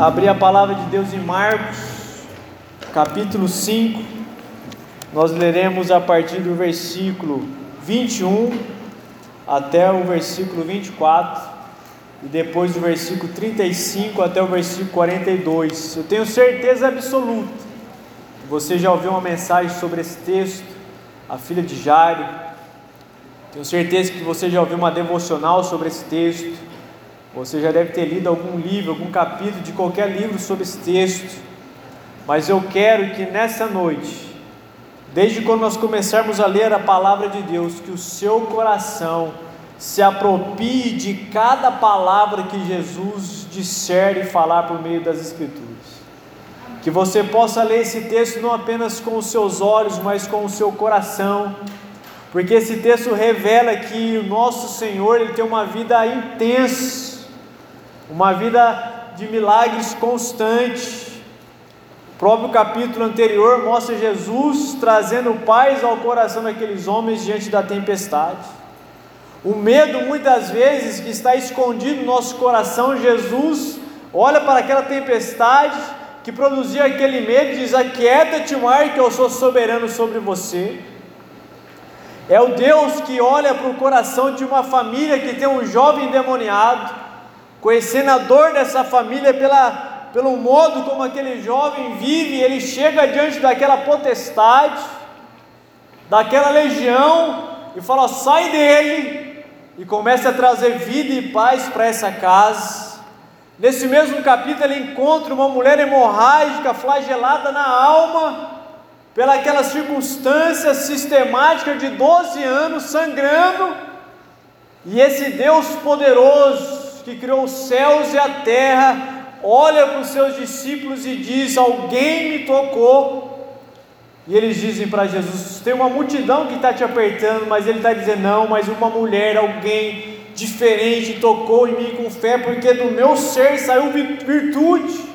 abrir a palavra de Deus em Marcos, capítulo 5. Nós leremos a partir do versículo 21 até o versículo 24 e depois do versículo 35 até o versículo 42. Eu tenho certeza absoluta. Você já ouviu uma mensagem sobre esse texto, a filha de Jairo. Tenho certeza que você já ouviu uma devocional sobre esse texto. Você já deve ter lido algum livro, algum capítulo de qualquer livro sobre esse texto, mas eu quero que nessa noite, desde quando nós começarmos a ler a palavra de Deus, que o seu coração se aproprie de cada palavra que Jesus disser e falar por meio das Escrituras. Que você possa ler esse texto não apenas com os seus olhos, mas com o seu coração, porque esse texto revela que o nosso Senhor ele tem uma vida intensa uma vida de milagres constante. O próprio capítulo anterior mostra Jesus trazendo paz ao coração daqueles homens diante da tempestade. O medo, muitas vezes, que está escondido no nosso coração, Jesus olha para aquela tempestade que produzia aquele medo e diz: Aquieta-te, mar, que eu sou soberano sobre você. É o Deus que olha para o coração de uma família que tem um jovem endemoniado conhecendo a dor dessa família pela, pelo modo como aquele jovem vive, ele chega diante daquela potestade, daquela legião, e fala: sai dele, e começa a trazer vida e paz para essa casa. Nesse mesmo capítulo, ele encontra uma mulher hemorrágica, flagelada na alma, pelaquela circunstância sistemática de 12 anos, sangrando, e esse Deus poderoso, que criou os céus e a terra, olha para os seus discípulos e diz: Alguém me tocou. E eles dizem para Jesus: Tem uma multidão que está te apertando, mas ele está dizendo: Não, mas uma mulher, alguém diferente tocou em mim com fé, porque do meu ser saiu virtude.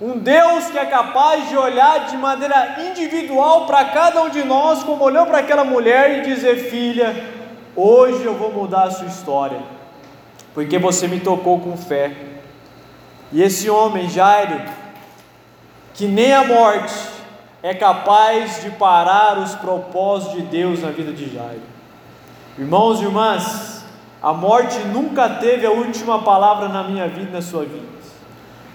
Um Deus que é capaz de olhar de maneira individual para cada um de nós, como olhou para aquela mulher e dizer: Filha, hoje eu vou mudar a sua história porque você me tocou com fé. E esse homem, Jairo, que nem a morte é capaz de parar os propósitos de Deus na vida de Jairo. Irmãos e irmãs, a morte nunca teve a última palavra na minha vida na sua vida.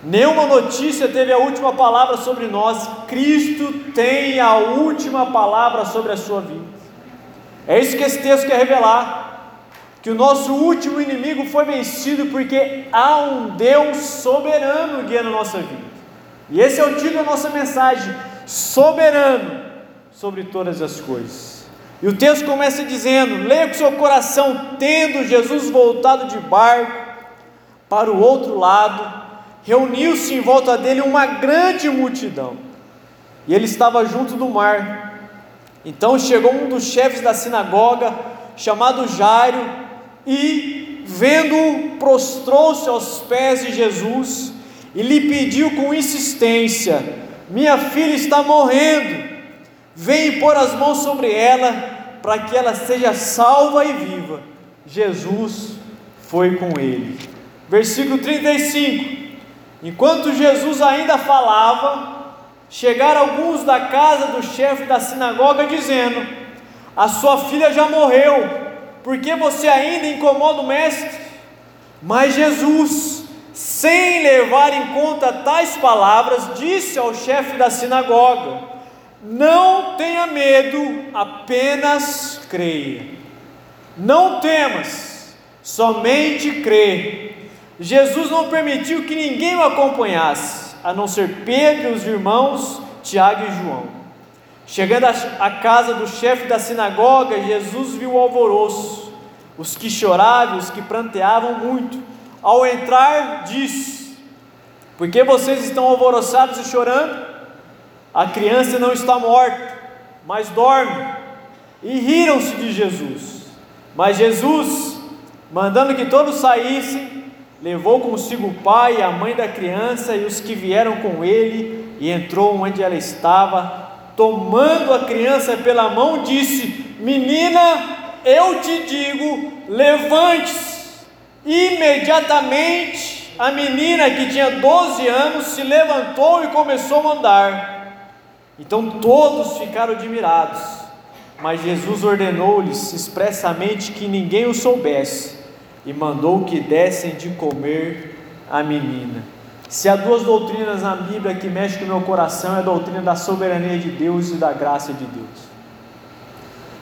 Nenhuma notícia teve a última palavra sobre nós. Cristo tem a última palavra sobre a sua vida. É isso que esse texto quer revelar que o nosso último inimigo foi vencido porque há um Deus soberano guiando a nossa vida. E esse é o título da nossa mensagem: soberano sobre todas as coisas. E o texto começa dizendo: leia com seu coração, tendo Jesus voltado de barco para o outro lado, reuniu-se em volta dele uma grande multidão, e ele estava junto do mar. Então chegou um dos chefes da sinagoga, chamado Jairo, e, vendo-o, prostrou-se aos pés de Jesus e lhe pediu com insistência: Minha filha está morrendo, vem pôr as mãos sobre ela, para que ela seja salva e viva. Jesus foi com ele. Versículo 35: Enquanto Jesus ainda falava, chegaram alguns da casa do chefe da sinagoga, dizendo: A sua filha já morreu porque você ainda incomoda o Mestre? Mas Jesus, sem levar em conta tais palavras, disse ao chefe da sinagoga: Não tenha medo, apenas creia. Não temas, somente crê. Jesus não permitiu que ninguém o acompanhasse, a não ser Pedro os irmãos Tiago e João. Chegando à casa do chefe da sinagoga, Jesus viu o alvoroço, os que choravam, os que pranteavam muito. Ao entrar, disse: Por que vocês estão alvoroçados e chorando? A criança não está morta, mas dorme. E riram-se de Jesus. Mas Jesus, mandando que todos saíssem, levou consigo o pai e a mãe da criança e os que vieram com ele, e entrou onde ela estava tomando a criança pela mão, disse: Menina, eu te digo, levante-se. Imediatamente a menina que tinha 12 anos se levantou e começou a andar. Então todos ficaram admirados, mas Jesus ordenou-lhes expressamente que ninguém o soubesse e mandou que dessem de comer a menina. Se há duas doutrinas na Bíblia que mexem com o meu coração, é a doutrina da soberania de Deus e da graça de Deus.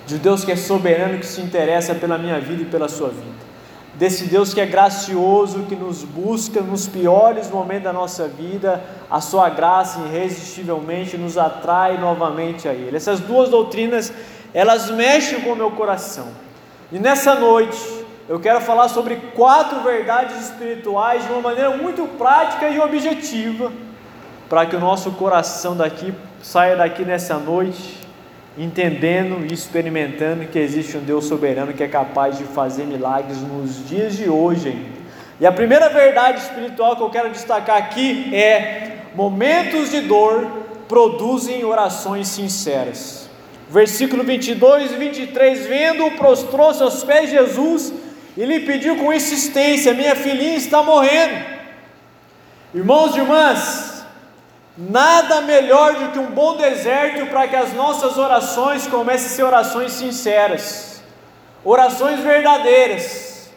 De Deus que é soberano, que se interessa pela minha vida e pela sua vida. Desse Deus que é gracioso, que nos busca nos piores momentos da nossa vida, a sua graça irresistivelmente nos atrai novamente a Ele. Essas duas doutrinas, elas mexem com o meu coração. E nessa noite, eu quero falar sobre quatro verdades espirituais de uma maneira muito prática e objetiva, para que o nosso coração daqui saia daqui nessa noite entendendo e experimentando que existe um Deus soberano que é capaz de fazer milagres nos dias de hoje ainda. E a primeira verdade espiritual que eu quero destacar aqui é: momentos de dor produzem orações sinceras. Versículo 22 e 23: Vendo-o, prostrou-se aos pés de Jesus e lhe pediu com insistência: Minha filhinha está morrendo. Irmãos e irmãs, nada melhor do que um bom deserto para que as nossas orações comecem a ser orações sinceras, orações verdadeiras,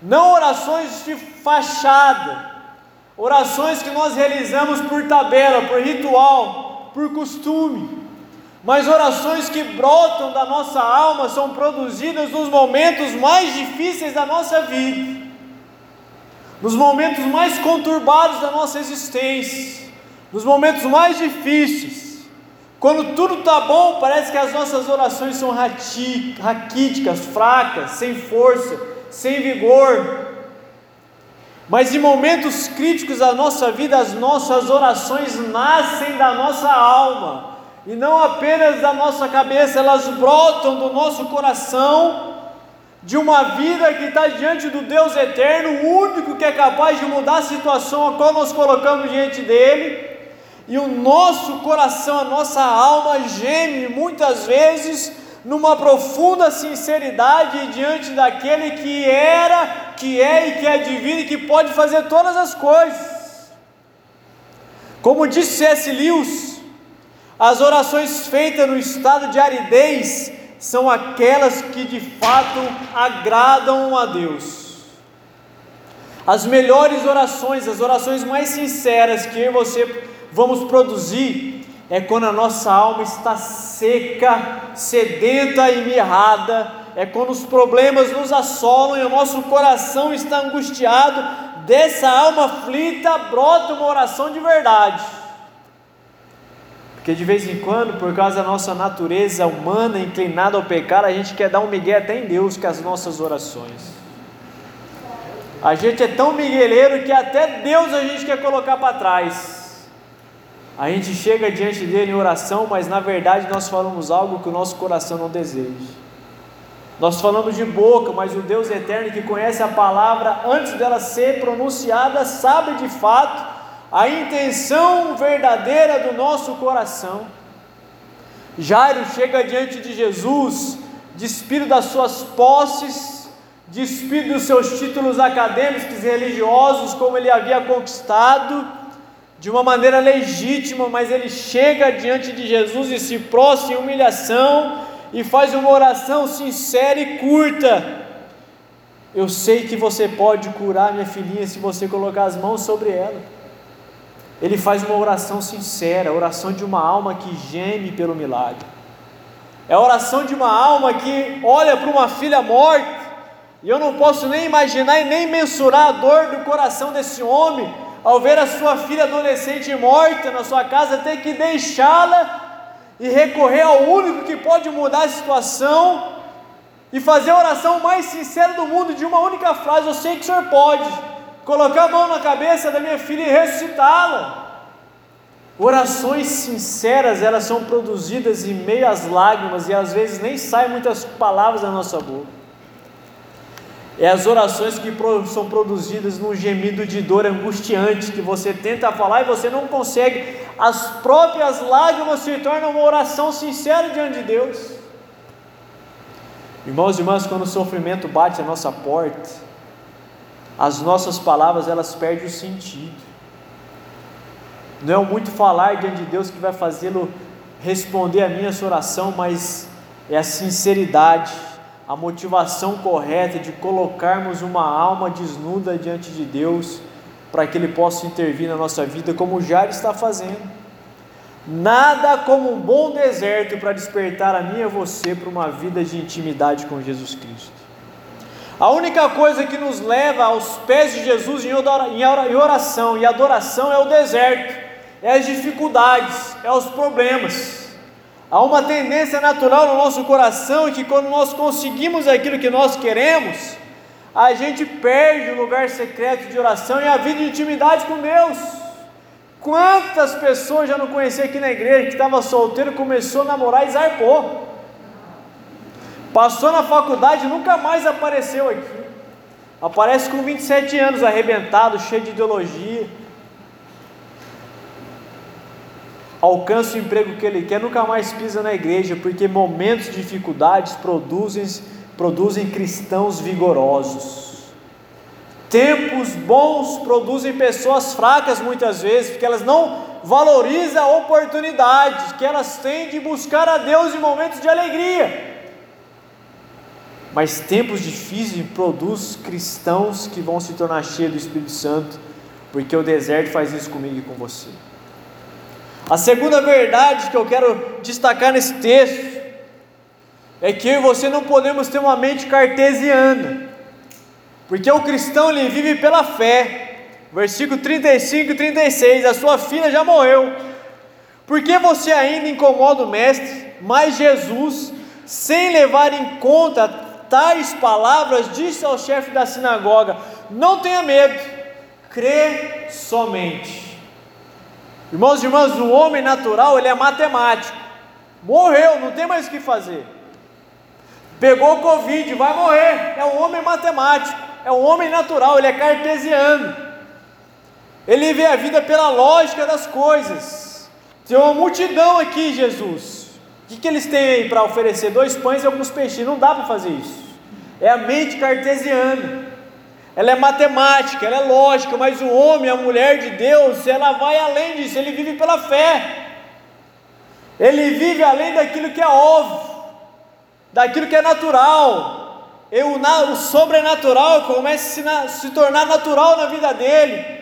não orações de fachada, orações que nós realizamos por tabela, por ritual, por costume mas orações que brotam da nossa alma são produzidas nos momentos mais difíceis da nossa vida, nos momentos mais conturbados da nossa existência, nos momentos mais difíceis. Quando tudo está bom, parece que as nossas orações são raquíticas, fracas, sem força, sem vigor. Mas em momentos críticos da nossa vida, as nossas orações nascem da nossa alma e não apenas da nossa cabeça, elas brotam do nosso coração, de uma vida que está diante do Deus eterno, o único que é capaz de mudar a situação a qual nós colocamos diante dele, e o nosso coração, a nossa alma geme muitas vezes numa profunda sinceridade diante daquele que era, que é e que é divino e que pode fazer todas as coisas. Como disse C.S. Lewis, as orações feitas no estado de aridez são aquelas que de fato agradam a Deus. As melhores orações, as orações mais sinceras que eu e você vamos produzir, é quando a nossa alma está seca, sedenta e mirrada, é quando os problemas nos assolam e o nosso coração está angustiado, dessa alma aflita brota uma oração de verdade. Porque de vez em quando, por causa da nossa natureza humana inclinada ao pecado, a gente quer dar um migué até em Deus com as nossas orações. A gente é tão migueleiro que até Deus a gente quer colocar para trás. A gente chega diante dele em oração, mas na verdade nós falamos algo que o nosso coração não deseja. Nós falamos de boca, mas o Deus eterno que conhece a palavra antes dela ser pronunciada, sabe de fato a intenção verdadeira do nosso coração. Jairo chega diante de Jesus, despido das suas posses, despido dos seus títulos acadêmicos e religiosos, como ele havia conquistado, de uma maneira legítima, mas ele chega diante de Jesus e se prostra em humilhação e faz uma oração sincera e curta. Eu sei que você pode curar minha filhinha se você colocar as mãos sobre ela ele faz uma oração sincera, a oração de uma alma que geme pelo milagre. É a oração de uma alma que olha para uma filha morta, e eu não posso nem imaginar e nem mensurar a dor do coração desse homem ao ver a sua filha adolescente morta na sua casa, ter que deixá-la e recorrer ao único que pode mudar a situação e fazer a oração mais sincera do mundo de uma única frase: Eu sei que o Senhor pode colocar a mão na cabeça da minha filha e ressuscitá-la. Orações sinceras, elas são produzidas em meio às lágrimas e às vezes nem saem muitas palavras da nossa boca. É as orações que são produzidas num gemido de dor angustiante que você tenta falar e você não consegue. As próprias lágrimas se tornam uma oração sincera diante de Deus. Irmãos e irmãs, quando o sofrimento bate a nossa porta, as nossas palavras elas perdem o sentido. Não é o muito falar diante de Deus que vai fazê-lo responder a minha oração, mas é a sinceridade, a motivação correta de colocarmos uma alma desnuda diante de Deus para que Ele possa intervir na nossa vida, como já está fazendo. Nada como um bom deserto para despertar a mim e você para uma vida de intimidade com Jesus Cristo. A única coisa que nos leva aos pés de Jesus em oração e adoração é o deserto, é as dificuldades, é os problemas. Há uma tendência natural no nosso coração que quando nós conseguimos aquilo que nós queremos, a gente perde o lugar secreto de oração e a vida de intimidade com Deus. Quantas pessoas já não conheci aqui na igreja que estava solteiro, começou a namorar e zarpou. Passou na faculdade nunca mais apareceu aqui. Aparece com 27 anos, arrebentado, cheio de ideologia. Alcança o emprego que ele quer, nunca mais pisa na igreja, porque momentos de dificuldades produzem, produzem cristãos vigorosos. Tempos bons produzem pessoas fracas muitas vezes, porque elas não valorizam a oportunidade que elas têm de buscar a Deus em momentos de alegria. Mas tempos difíceis produz cristãos que vão se tornar cheios do Espírito Santo, porque o deserto faz isso comigo e com você. A segunda verdade que eu quero destacar nesse texto é que eu e você não podemos ter uma mente cartesiana, porque o cristão ele vive pela fé. Versículo 35 e 36: A sua filha já morreu. Por que você ainda incomoda o Mestre? Mas Jesus, sem levar em conta tais palavras, disse ao chefe da sinagoga: Não tenha medo, crê somente. Irmãos e irmãs, o homem natural ele é matemático. Morreu, não tem mais o que fazer. Pegou Covid, vai morrer. É um homem matemático, é um homem natural, ele é cartesiano. Ele vê a vida pela lógica das coisas. Tem uma multidão aqui, Jesus. O que, que eles têm aí para oferecer? Dois pães e alguns peixes. Não dá para fazer isso é a mente cartesiana. Ela é matemática, ela é lógica, mas o homem, a mulher de Deus, ela vai além disso, ele vive pela fé. Ele vive além daquilo que é óbvio, daquilo que é natural. E o, o sobrenatural começa a se, se tornar natural na vida dele.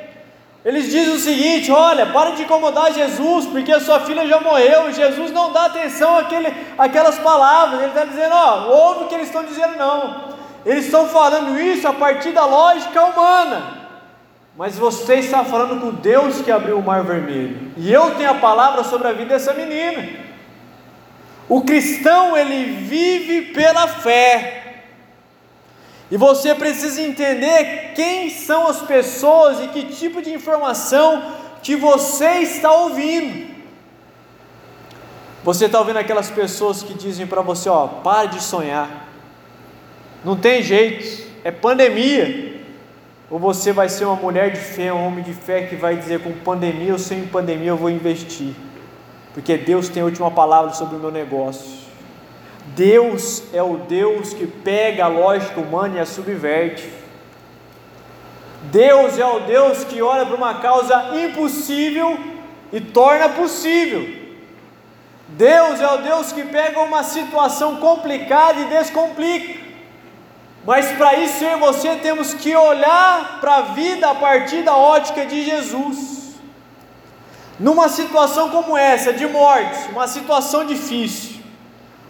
Eles dizem o seguinte: olha, para de incomodar Jesus, porque a sua filha já morreu. Jesus não dá atenção àquele, àquelas palavras. Ele está dizendo: ó, ouve o que eles estão dizendo, não. Eles estão falando isso a partir da lógica humana. Mas você está falando com Deus que abriu o mar vermelho. E eu tenho a palavra sobre a vida dessa menina. O cristão, ele vive pela fé. E você precisa entender quem são as pessoas e que tipo de informação que você está ouvindo. Você está ouvindo aquelas pessoas que dizem para você: ó, pare de sonhar, não tem jeito, é pandemia. Ou você vai ser uma mulher de fé, um homem de fé que vai dizer: com pandemia ou sem pandemia eu vou investir, porque Deus tem a última palavra sobre o meu negócio. Deus é o Deus que pega a lógica humana e a subverte. Deus é o Deus que olha para uma causa impossível e torna possível. Deus é o Deus que pega uma situação complicada e descomplica. Mas para isso eu e você temos que olhar para a vida a partir da ótica de Jesus. Numa situação como essa, de morte, uma situação difícil,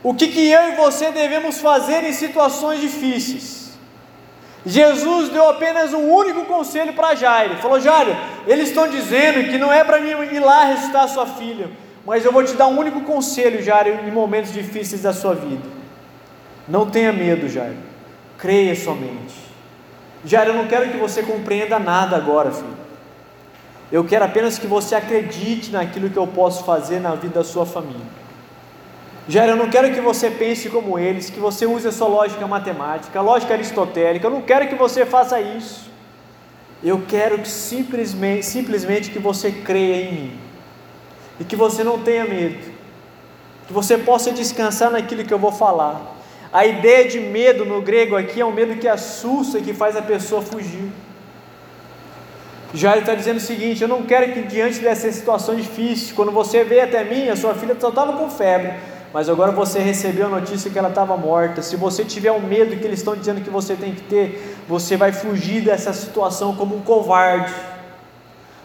o que, que eu e você devemos fazer em situações difíceis? Jesus deu apenas um único conselho para Jairo. Falou: Jairo, eles estão dizendo que não é para mim ir lá ressuscitar sua filha, mas eu vou te dar um único conselho, Jairo, em momentos difíceis da sua vida. Não tenha medo, Jairo. Creia somente. Jairo, eu não quero que você compreenda nada agora, filho. Eu quero apenas que você acredite naquilo que eu posso fazer na vida da sua família. Jair, eu não quero que você pense como eles, que você use a sua lógica matemática, a lógica aristotélica, eu não quero que você faça isso. Eu quero que simplesmente, simplesmente que você creia em mim. E que você não tenha medo. Que você possa descansar naquilo que eu vou falar. A ideia de medo no grego aqui é um medo que assusta e que faz a pessoa fugir. Jairo está dizendo o seguinte: Eu não quero que diante dessa situação difícil, quando você veio até mim, a sua filha só estava com febre, mas agora você recebeu a notícia que ela estava morta. Se você tiver o medo que eles estão dizendo que você tem que ter, você vai fugir dessa situação como um covarde.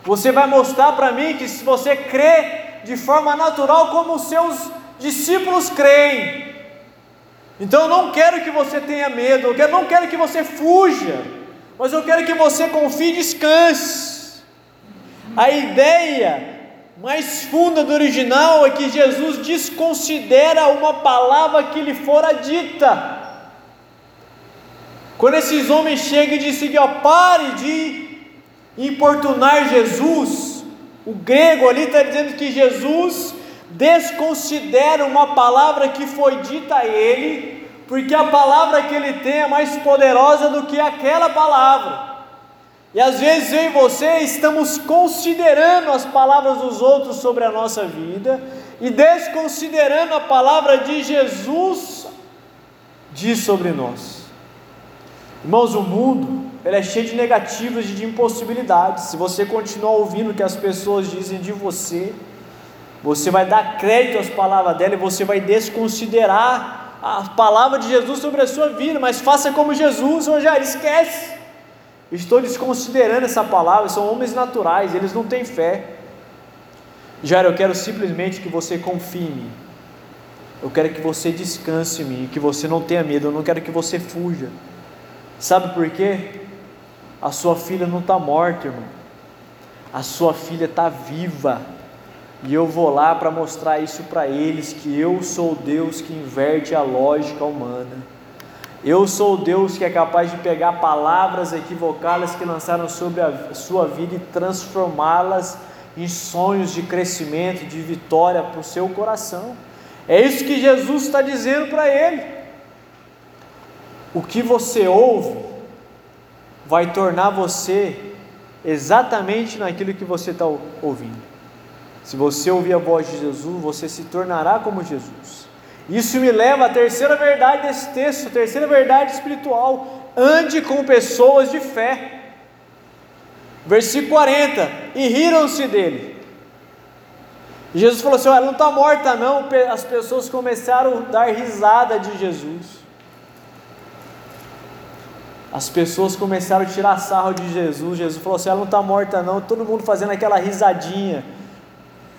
Você vai mostrar para mim que se você crê de forma natural como os seus discípulos creem. Então eu não quero que você tenha medo, eu não quero que você fuja, mas eu quero que você confie e descanse. A ideia mais funda do original é que Jesus desconsidera uma palavra que lhe fora dita. Quando esses homens chegam e dizem, ó, pare de importunar Jesus, o grego ali está dizendo que Jesus desconsidera uma palavra que foi dita a ele, porque a palavra que ele tem é mais poderosa do que aquela palavra. E às vezes eu e você estamos considerando as palavras dos outros sobre a nossa vida e desconsiderando a palavra de Jesus diz sobre nós. Irmãos, o mundo ele é cheio de negativas e de impossibilidades. Se você continuar ouvindo o que as pessoas dizem de você, você vai dar crédito às palavras dela e você vai desconsiderar a palavra de Jesus sobre a sua vida. Mas faça como Jesus, Rogério, esquece. Estou desconsiderando essa palavra, são homens naturais, eles não têm fé. Jair, eu quero simplesmente que você confie em mim. Eu quero que você descanse em mim, que você não tenha medo, eu não quero que você fuja. Sabe por quê? A sua filha não está morta, irmão. A sua filha está viva. E eu vou lá para mostrar isso para eles: que eu sou Deus que inverte a lógica humana. Eu sou o Deus que é capaz de pegar palavras equivocadas que lançaram sobre a sua vida e transformá-las em sonhos de crescimento, de vitória para o seu coração. É isso que Jesus está dizendo para ele. O que você ouve vai tornar você exatamente naquilo que você está ouvindo. Se você ouvir a voz de Jesus, você se tornará como Jesus. Isso me leva à terceira verdade desse texto, terceira verdade espiritual. Ande com pessoas de fé. Versículo 40: E riram-se dele. Jesus falou assim: Ela não está morta, não. As pessoas começaram a dar risada de Jesus. As pessoas começaram a tirar sarro de Jesus. Jesus falou assim: Ela não está morta, não. Todo mundo fazendo aquela risadinha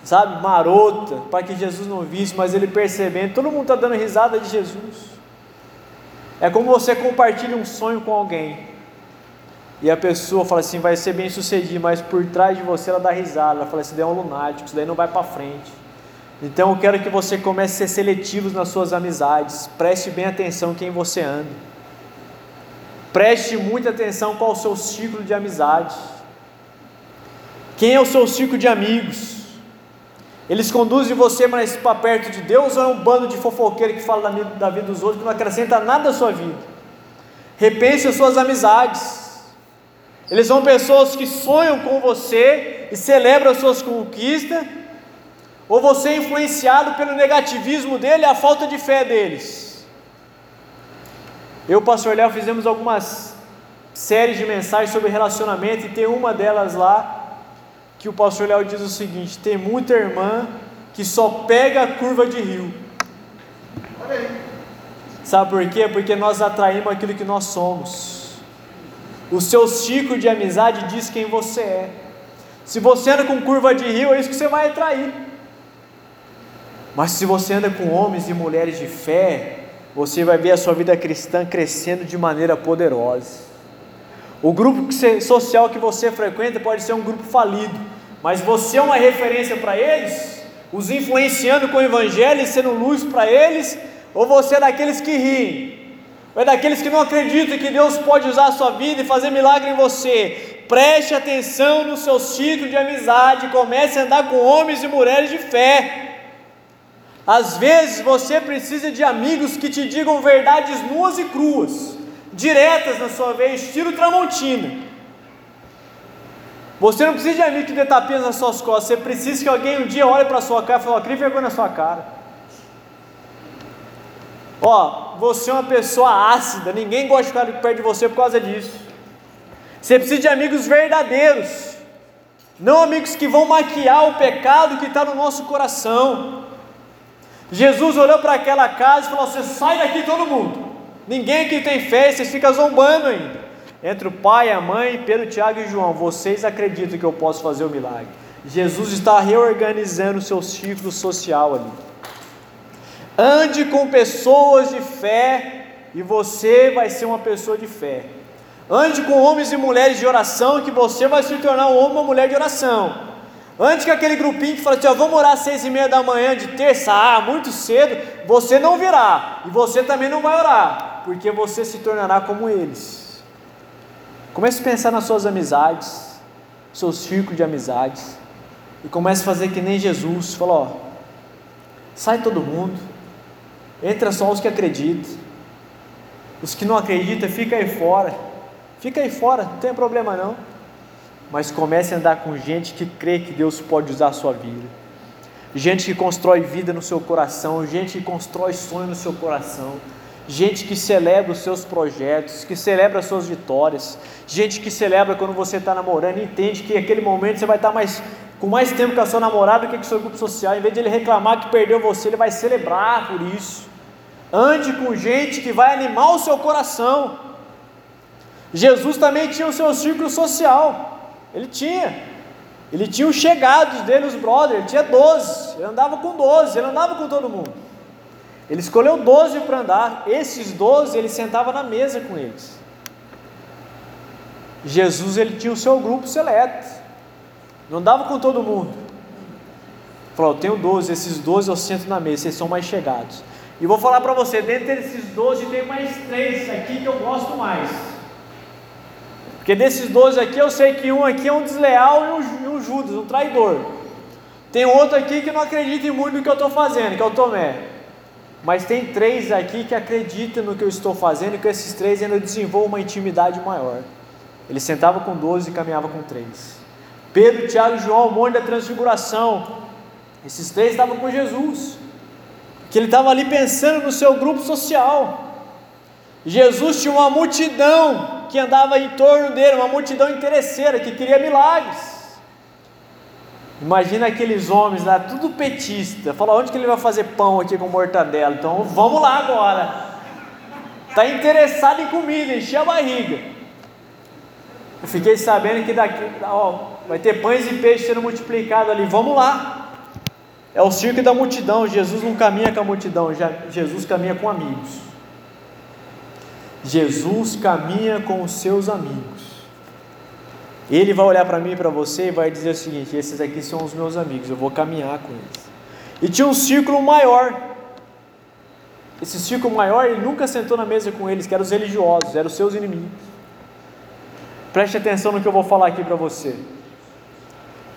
sabe, marota, para que Jesus não visse, mas ele percebendo, todo mundo está dando risada de Jesus. É como você compartilha um sonho com alguém, e a pessoa fala assim, vai ser bem sucedido, mas por trás de você ela dá risada, ela fala assim, daí é um lunático, isso daí não vai para frente. Então eu quero que você comece a ser seletivo nas suas amizades, preste bem atenção quem você anda, preste muita atenção qual o seu ciclo de amizade, quem é o seu ciclo de amigos, eles conduzem você mais para perto de Deus ou é um bando de fofoqueiro que fala da vida dos outros que não acrescenta nada à sua vida? Repense as suas amizades. Eles são pessoas que sonham com você e celebram as suas conquistas, ou você é influenciado pelo negativismo dele e a falta de fé deles. Eu pastor Léo fizemos algumas séries de mensagens sobre relacionamento e tem uma delas lá que o pastor Léo diz o seguinte: tem muita irmã que só pega a curva de rio. Sabe por quê? Porque nós atraímos aquilo que nós somos. O seu ciclo de amizade diz quem você é. Se você anda com curva de rio, é isso que você vai atrair. Mas se você anda com homens e mulheres de fé, você vai ver a sua vida cristã crescendo de maneira poderosa. O grupo social que você frequenta pode ser um grupo falido, mas você é uma referência para eles, os influenciando com o Evangelho e sendo luz para eles, ou você é daqueles que riem, ou é daqueles que não acreditam que Deus pode usar a sua vida e fazer milagre em você. Preste atenção no seu ciclo de amizade, comece a andar com homens e mulheres de fé. Às vezes você precisa de amigos que te digam verdades nuas e cruas diretas na sua veia, estilo Tramontina. Você não precisa de amigo que dê tapinhas nas suas costas, você precisa que alguém um dia olhe para a sua cara e fale, ó, crie vergonha na sua cara. Ó, você é uma pessoa ácida, ninguém gosta de ficar perto de você por causa disso. Você precisa de amigos verdadeiros, Não amigos que vão maquiar o pecado que está no nosso coração. Jesus olhou para aquela casa e falou: Você sai daqui todo mundo. Ninguém aqui tem fé, vocês ficam zombando ainda. Entre o pai, a mãe, Pedro, Tiago e João, vocês acreditam que eu posso fazer o milagre? Jesus está reorganizando o seu ciclo social ali. Ande com pessoas de fé e você vai ser uma pessoa de fé. Ande com homens e mulheres de oração que você vai se tornar um homem ou uma mulher de oração. Antes que aquele grupinho que fala assim, ó, vamos orar às seis e meia da manhã de terça, ah, muito cedo, você não virá, e você também não vai orar, porque você se tornará como eles. Comece a pensar nas suas amizades, seu círculo de amizades, e comece a fazer que nem Jesus, falou, ó, sai todo mundo, entra só os que acreditam, os que não acreditam, fica aí fora, fica aí fora, não tem problema não mas comece a andar com gente que crê que Deus pode usar a sua vida. Gente que constrói vida no seu coração, gente que constrói sonho no seu coração, gente que celebra os seus projetos, que celebra as suas vitórias, gente que celebra quando você está namorando e entende que naquele momento você vai estar tá mais, com mais tempo com a sua namorada do que com o seu grupo social, em vez de ele reclamar que perdeu você, ele vai celebrar por isso. Ande com gente que vai animar o seu coração. Jesus também tinha o seu círculo social. Ele tinha. Ele tinha os chegados dele, os brothers, ele tinha 12. Ele andava com 12, ele andava com todo mundo. Ele escolheu 12 para andar. Esses 12 ele sentava na mesa com eles. Jesus ele tinha o seu grupo seleto. Não andava com todo mundo. Falou, eu tenho 12, esses 12 eu sento na mesa, vocês são mais chegados. E vou falar para você, dentre esses 12 tem mais três aqui que eu gosto mais. Porque desses 12 aqui, eu sei que um aqui é um desleal e um, e um Judas, um traidor. Tem outro aqui que não acredita em muito no que eu estou fazendo, que é o Tomé. Mas tem três aqui que acreditam no que eu estou fazendo e que esses três ainda desenvolvam uma intimidade maior. Ele sentava com 12 e caminhava com três. Pedro, Tiago e João, o monte da transfiguração. Esses três estavam com Jesus. Que ele estava ali pensando no seu grupo social. Jesus tinha uma multidão que andava em torno dele, uma multidão interesseira que queria milagres. Imagina aqueles homens lá, tudo petista. Fala, onde que ele vai fazer pão aqui com mortadela? Então vamos lá agora. Está interessado em comida, encher a barriga. Eu fiquei sabendo que daqui, ó, vai ter pães e peixes sendo multiplicado ali. Vamos lá. É o circo da multidão. Jesus não caminha com a multidão, Jesus caminha com amigos. Jesus caminha com os seus amigos. Ele vai olhar para mim e para você e vai dizer o seguinte: esses aqui são os meus amigos, eu vou caminhar com eles. E tinha um círculo maior. Esse círculo maior, ele nunca sentou na mesa com eles, que eram os religiosos, eram os seus inimigos. Preste atenção no que eu vou falar aqui para você.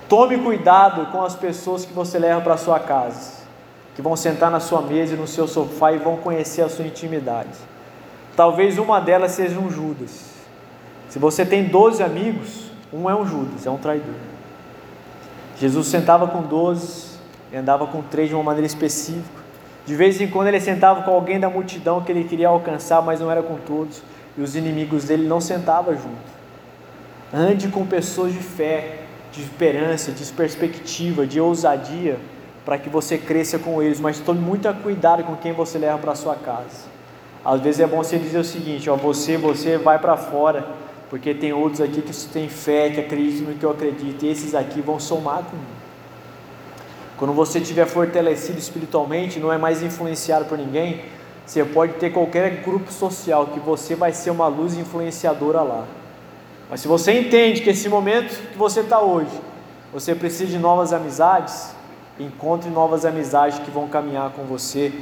Tome cuidado com as pessoas que você leva para sua casa, que vão sentar na sua mesa e no seu sofá e vão conhecer a sua intimidade. Talvez uma delas seja um Judas. Se você tem 12 amigos, um é um Judas, é um traidor. Jesus sentava com 12 e andava com três de uma maneira específica. De vez em quando ele sentava com alguém da multidão que ele queria alcançar, mas não era com todos. E os inimigos dele não sentavam junto. Ande com pessoas de fé, de esperança, de perspectiva, de ousadia, para que você cresça com eles. Mas tome muito cuidado com quem você leva para sua casa. Às vezes é bom você dizer o seguinte: ó, você, você vai para fora, porque tem outros aqui que têm fé, que acreditam no que eu acredito, e esses aqui vão somar comigo. Quando você estiver fortalecido espiritualmente, não é mais influenciado por ninguém, você pode ter qualquer grupo social que você vai ser uma luz influenciadora lá. Mas se você entende que esse momento que você está hoje, você precisa de novas amizades, encontre novas amizades que vão caminhar com você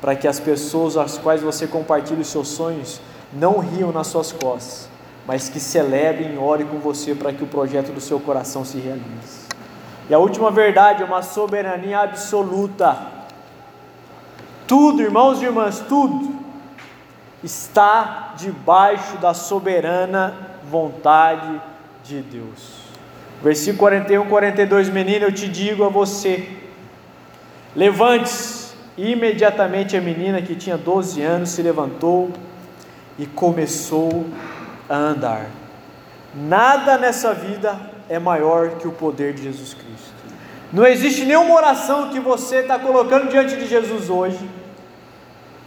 para que as pessoas às quais você compartilha os seus sonhos não riam nas suas costas, mas que celebrem e orem com você para que o projeto do seu coração se realize. E a última verdade é uma soberania absoluta. Tudo, irmãos e irmãs, tudo está debaixo da soberana vontade de Deus. Versículo 41, 42, menino, eu te digo a você: levante-se Imediatamente a menina que tinha 12 anos se levantou e começou a andar. Nada nessa vida é maior que o poder de Jesus Cristo. Não existe nenhuma oração que você está colocando diante de Jesus hoje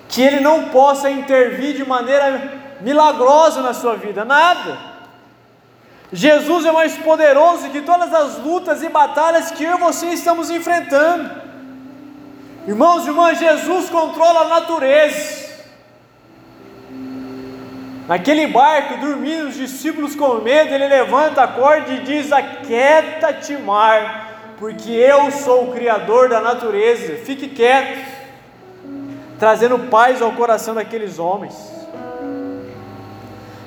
que Ele não possa intervir de maneira milagrosa na sua vida, nada. Jesus é mais poderoso que todas as lutas e batalhas que eu e você estamos enfrentando. Irmãos e irmãs, Jesus controla a natureza. Naquele barco, dormindo, os discípulos com medo, ele levanta a corda e diz: Aquieta-te, mar, porque eu sou o Criador da natureza, fique quieto, trazendo paz ao coração daqueles homens.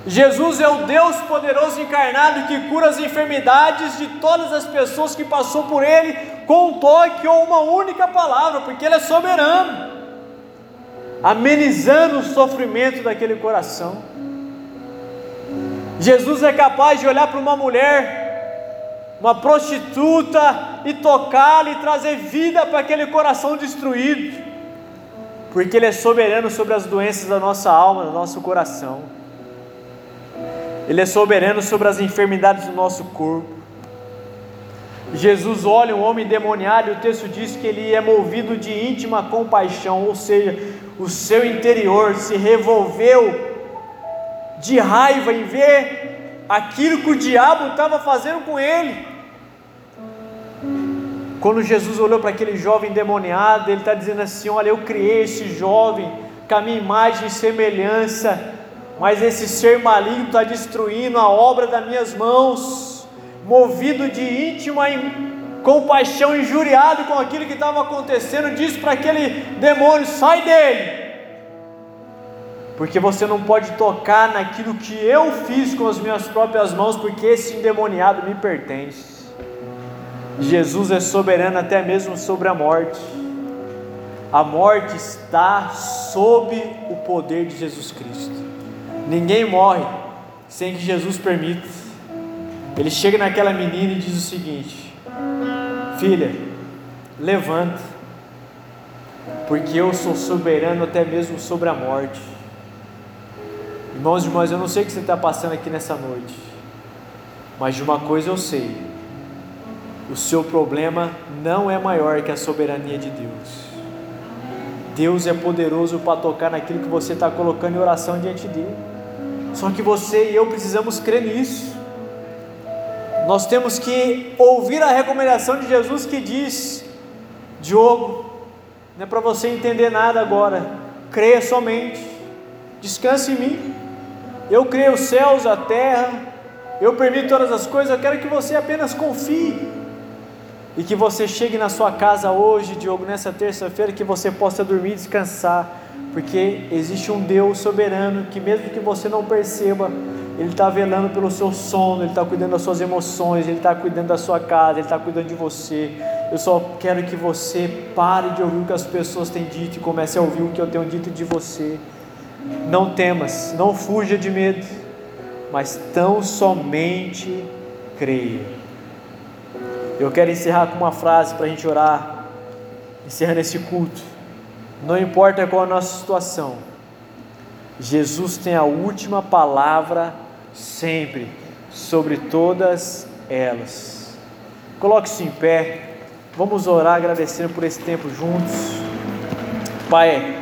Jesus é o Deus poderoso encarnado que cura as enfermidades de todas as pessoas que passou por Ele com um toque ou uma única palavra, porque Ele é soberano, amenizando o sofrimento daquele coração. Jesus é capaz de olhar para uma mulher, uma prostituta, e tocá-la e trazer vida para aquele coração destruído, porque Ele é soberano sobre as doenças da nossa alma, do nosso coração, Ele é soberano sobre as enfermidades do nosso corpo. Jesus olha um homem demoniado e o texto diz que ele é movido de íntima compaixão, ou seja, o seu interior se revolveu de raiva em ver aquilo que o diabo estava fazendo com ele. Quando Jesus olhou para aquele jovem demoniado, ele está dizendo assim: Olha, eu criei esse jovem com a minha imagem e semelhança, mas esse ser maligno está destruindo a obra das minhas mãos, movido de íntima compaixão, injuriado com aquilo que estava acontecendo, disse para aquele demônio: Sai dele porque você não pode tocar naquilo que eu fiz com as minhas próprias mãos, porque esse endemoniado me pertence. Jesus é soberano até mesmo sobre a morte. A morte está sob o poder de Jesus Cristo. Ninguém morre sem que Jesus permita. Ele chega naquela menina e diz o seguinte: Filha, levanta, porque eu sou soberano até mesmo sobre a morte. Irmãos e irmãs, eu não sei o que você está passando aqui nessa noite, mas de uma coisa eu sei: o seu problema não é maior que a soberania de Deus. Deus é poderoso para tocar naquilo que você está colocando em oração diante dele. Só que você e eu precisamos crer nisso. Nós temos que ouvir a recomendação de Jesus que diz: Diogo, não é para você entender nada agora, creia somente, descanse em mim. Eu criei os céus, a terra, eu permito todas as coisas, eu quero que você apenas confie. E que você chegue na sua casa hoje, Diogo, nessa terça-feira, que você possa dormir e descansar, porque existe um Deus soberano que, mesmo que você não perceba, Ele está velando pelo seu sono, Ele está cuidando das suas emoções, Ele está cuidando da sua casa, Ele está cuidando de você. Eu só quero que você pare de ouvir o que as pessoas têm dito e comece a ouvir o que eu tenho dito de você. Não temas, não fuja de medo, mas tão somente creia. Eu quero encerrar com uma frase para a gente orar, encerrando esse culto. Não importa qual a nossa situação, Jesus tem a última palavra sempre sobre todas elas. Coloque-se em pé, vamos orar agradecendo por esse tempo juntos. Pai,